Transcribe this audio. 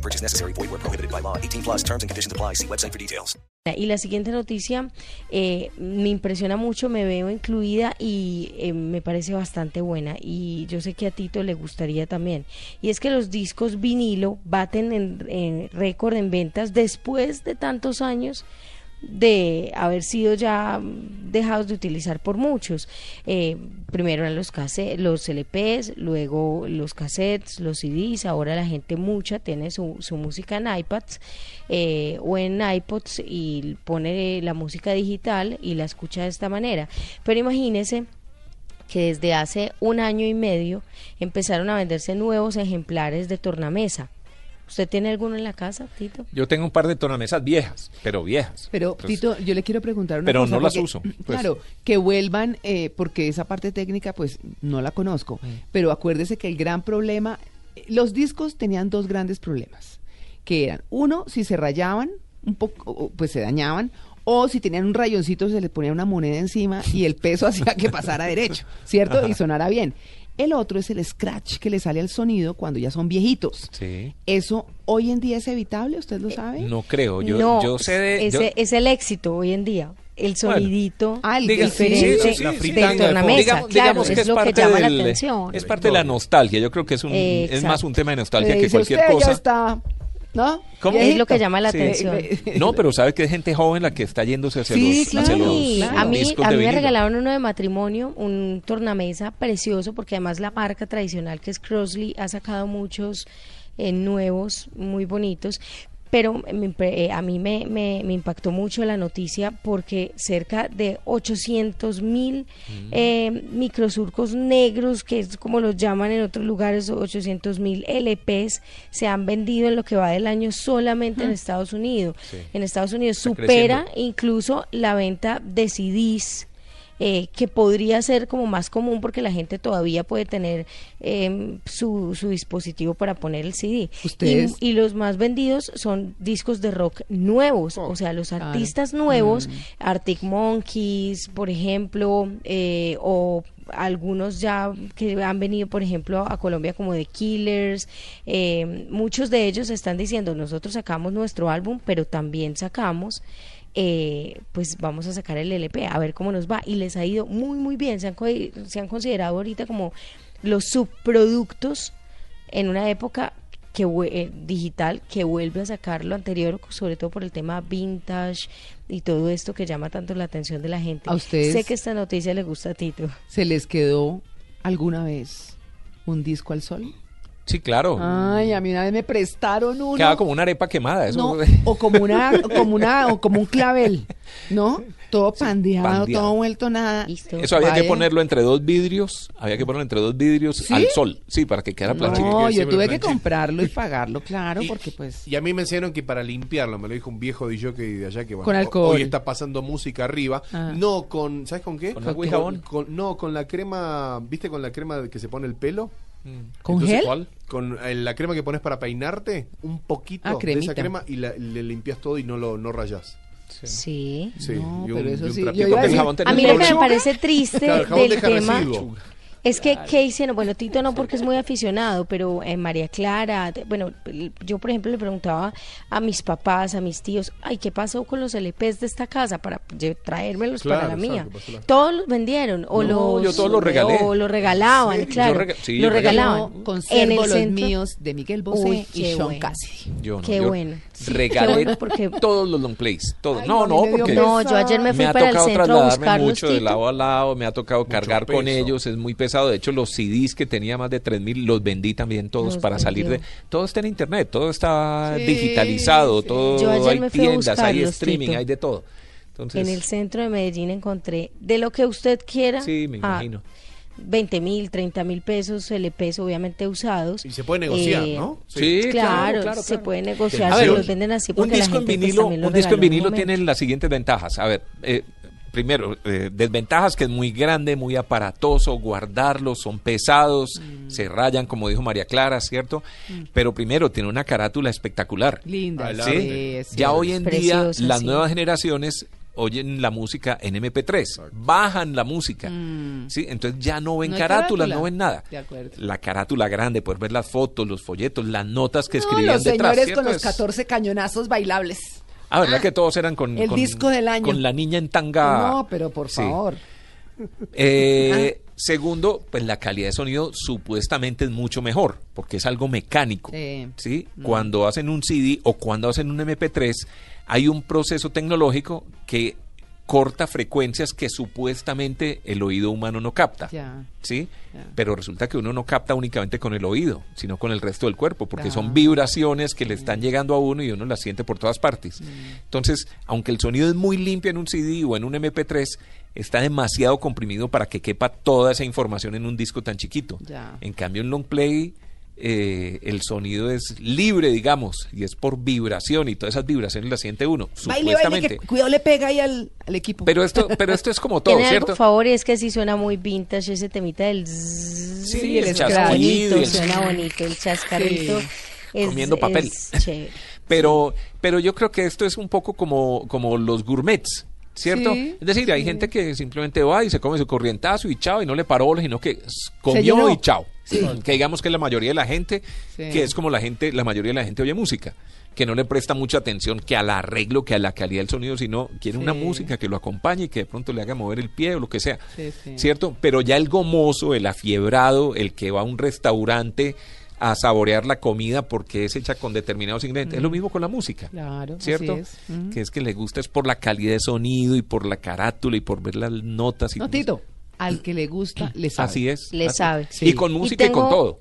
No purchase necessary. Void where prohibited by law. 18 plus terms and conditions apply. See website for details. Y la siguiente noticia eh, me impresiona mucho, me veo incluida y eh, me parece bastante buena y yo sé que a Tito le gustaría también. Y es que los discos vinilo baten en, en récord en ventas después de tantos años de haber sido ya dejados de utilizar por muchos. Eh, primero eran los, los LPs, luego los cassettes, los CDs, ahora la gente mucha tiene su, su música en iPads eh, o en iPods y pone la música digital y la escucha de esta manera. Pero imagínese que desde hace un año y medio empezaron a venderse nuevos ejemplares de tornamesa ¿Usted tiene alguno en la casa, Tito? Yo tengo un par de tornamesas viejas, pero viejas. Pero, Tito, yo le quiero preguntar una pero cosa. Pero no las uso. Pues. Claro, que vuelvan, eh, porque esa parte técnica, pues, no la conozco. Pero acuérdese que el gran problema, los discos tenían dos grandes problemas, que eran, uno, si se rayaban, un poco, pues se dañaban, o si tenían un rayoncito se les ponía una moneda encima y el peso hacía que pasara derecho, ¿cierto? Y sonara bien. El otro es el scratch que le sale al sonido cuando ya son viejitos. Sí. ¿Eso hoy en día es evitable? ¿Usted lo sabe? No creo. Yo, no, yo sé de. Ese, yo... Es el éxito hoy en día. El sonidito bueno, ah, diga, diferente sí, sí, sí, de tornamesa. Digamos, claro, digamos que es, es lo parte que llama del, la atención. Es parte de la nostalgia. Yo creo que es, un, es más un tema de nostalgia que dice, cualquier usted cosa. Ya está ¿No? ¿Cómo? Es lo que llama la sí. atención. No, pero sabe que es gente joven la que está yéndose hacia sí, los, claro, hacia los claro. A mí, a mí me regalaron uno de matrimonio, un tornamesa precioso, porque además la marca tradicional que es Crossley ha sacado muchos eh, nuevos, muy bonitos. Pero me, eh, a mí me, me, me, impactó mucho la noticia porque cerca de 800 mil mm. eh, microsurcos negros, que es como los llaman en otros lugares, 800 mil LPs, se han vendido en lo que va del año solamente mm. en Estados Unidos. Sí. En Estados Unidos Está supera creciendo. incluso la venta de CDs. Eh, que podría ser como más común porque la gente todavía puede tener eh, su, su, dispositivo para poner el CD. ¿Ustedes? Y, y, los más vendidos son discos de rock nuevos, oh, o sea, los artistas claro. nuevos, mm. Arctic Monkeys, por ejemplo, eh, o algunos ya que han venido, por ejemplo, a Colombia como The Killers, eh, muchos de ellos están diciendo, nosotros sacamos nuestro álbum, pero también sacamos eh, pues vamos a sacar el LP, a ver cómo nos va. Y les ha ido muy, muy bien. Se han, se han considerado ahorita como los subproductos en una época que eh, digital que vuelve a sacar lo anterior, sobre todo por el tema vintage y todo esto que llama tanto la atención de la gente. A ustedes sé que esta noticia le gusta a Tito. ¿Se les quedó alguna vez un disco al sol? Sí, claro. Ay, a mí una vez me prestaron uno. Quedaba como una arepa quemada, eso. No, o como una, como una, o como un clavel, ¿no? Todo pandeado, sí, pandeado. todo vuelto nada. Listo. Eso había Vaya. que ponerlo entre dos vidrios, había que ponerlo entre dos vidrios ¿Sí? al sol, sí, para que quedara planchito. No, yo tuve que comprarlo y pagarlo, claro, y, porque pues. Y a mí me enseñaron que para limpiarlo, me lo dijo un viejo DJ de allá que bueno, con alcohol. hoy está pasando música arriba, ah. no con, ¿sabes con qué? Con y jabón. Con, no, con la crema, ¿viste con la crema que se pone el pelo? ¿Con Entonces, gel? ¿cuál? Con eh, la crema que pones para peinarte, un poquito ah, de esa crema y la, le limpias todo y no lo no rayas. Sí. sí. No, y un, pero eso y un sí. trapito. Yo iba a decir- jabón A mí lo que me parece triste Claro, el jabón del deja tema residuo. Es que ¿qué hicieron? Bueno, Tito no porque es muy aficionado, pero eh, María Clara, bueno, el- yo por ejemplo le preguntaba a mis papás, a mis tíos, ay, ¿qué pasó con los LPs de esta casa para traérmelos Claro, para la mía? Todos los vendieron o No, los yo todos los regalé. o los regalaban, Sí, claro. rega- sí, los regalaban. Yo conservo los centro- míos de Miguel Bosé Uy, y Sean bueno. Cassidy. Yo no, Qué yo bueno. Regalé qué bueno, porque- todos los long plays, todos. Ay, no, no, no, porque No, yo ayer me fui me ha para el tocado centro a trasladarme buscarlos, mucho de lado a lado, me ha tocado cargar con ellos, es muy pesado. De hecho, los CDs que tenía más de 3000 los vendí también todos Los para salir de. Todo está en internet, todo está Sí, digitalizado, sí. todo Yo ayer hay me fui a tiendas, hay streaming, Tito. hay de todo. Entonces, En el centro de Medellín encontré de lo que usted quiera. sí, me ah, imagino. 20 mil, 30 mil pesos LPs obviamente usados. Y se puede negociar, Eh, ¿no? Sí, Claro, claro, se claro. puede negociar, ver, los venden así un porque la disco en gente, pues, vinilo, los un disco en un vinilo tiene las siguientes ventajas. A ver, eh, primero, eh, desventajas que es muy grande, muy aparatoso, guardarlos, son pesados, Mm. se rayan, como dijo María Clara, ¿cierto? Pero primero, tiene una carátula espectacular. Linda. ¿sí? arte. Sí, Ya sí. hoy en día las sí. nuevas generaciones oyen la música en MP3, bajan la música, Mm. ¿sí? Entonces ya no ven No carátulas, carátula. no ven nada. De acuerdo. La carátula grande, poder ver las fotos, los folletos, las notas que No, escribían los detrás. señores ¿cierto? con los Es- 14 cañonazos bailables. Ah, ¿verdad que todos eran con el con- disco del año. Con la niña en tanga. No, pero por Sí. favor. Eh, Segundo, pues la calidad de sonido supuestamente es mucho mejor, porque es algo mecánico. Sí. ¿sí? Cuando hacen un CD o cuando hacen un MP3, hay un proceso tecnológico que corta frecuencias que supuestamente el oído humano no capta. ¿sí? Pero resulta que uno no capta únicamente con el oído, sino con el resto del cuerpo, porque son Ah. vibraciones que le están llegando a uno y uno las siente por todas partes. Entonces, aunque el sonido es muy limpio en un CD o en un MP3, está demasiado comprimido para que quepa toda esa información en un disco tan chiquito. En cambio, en long play eh, el sonido es libre, digamos, y es por vibración y todas esas vibraciones las siente uno, Baile, baile, supuestamente. que cuidado le pega ahí al, al equipo. Pero esto, pero esto es como todo, ¿cierto? a favor y es que sí suena muy vintage ese temita del. Sí, el el y el- suena bonito, el chascarrito. Sí. es- Comiendo papel. es chévere. Pero, pero yo creo que esto es un poco como, como los gourmets, ¿cierto? Sí, es decir, hay gente que simplemente va y se come su corrientazo y chao, y no le paró sino que comió y chao. Que digamos que la mayoría de la gente, que es como la gente, la mayoría de la gente oye música, que no le presta mucha atención que al arreglo, que a la calidad del sonido, sino quiere una música que lo acompañe y que de pronto le haga mover el pie o lo que sea. ¿Cierto? Pero ya el gomoso, el afiebrado, el que va a un restaurante a saborear la comida porque es hecha con determinados ingredientes. Es lo mismo con la música. Claro, así ¿Cierto? es. Que es que le gusta es por la calidad de sonido y por la carátula y por ver las notas. Y No, Tito, al que le gusta, le sabe. Así es. Le así- sabe. Y con música y, con todo.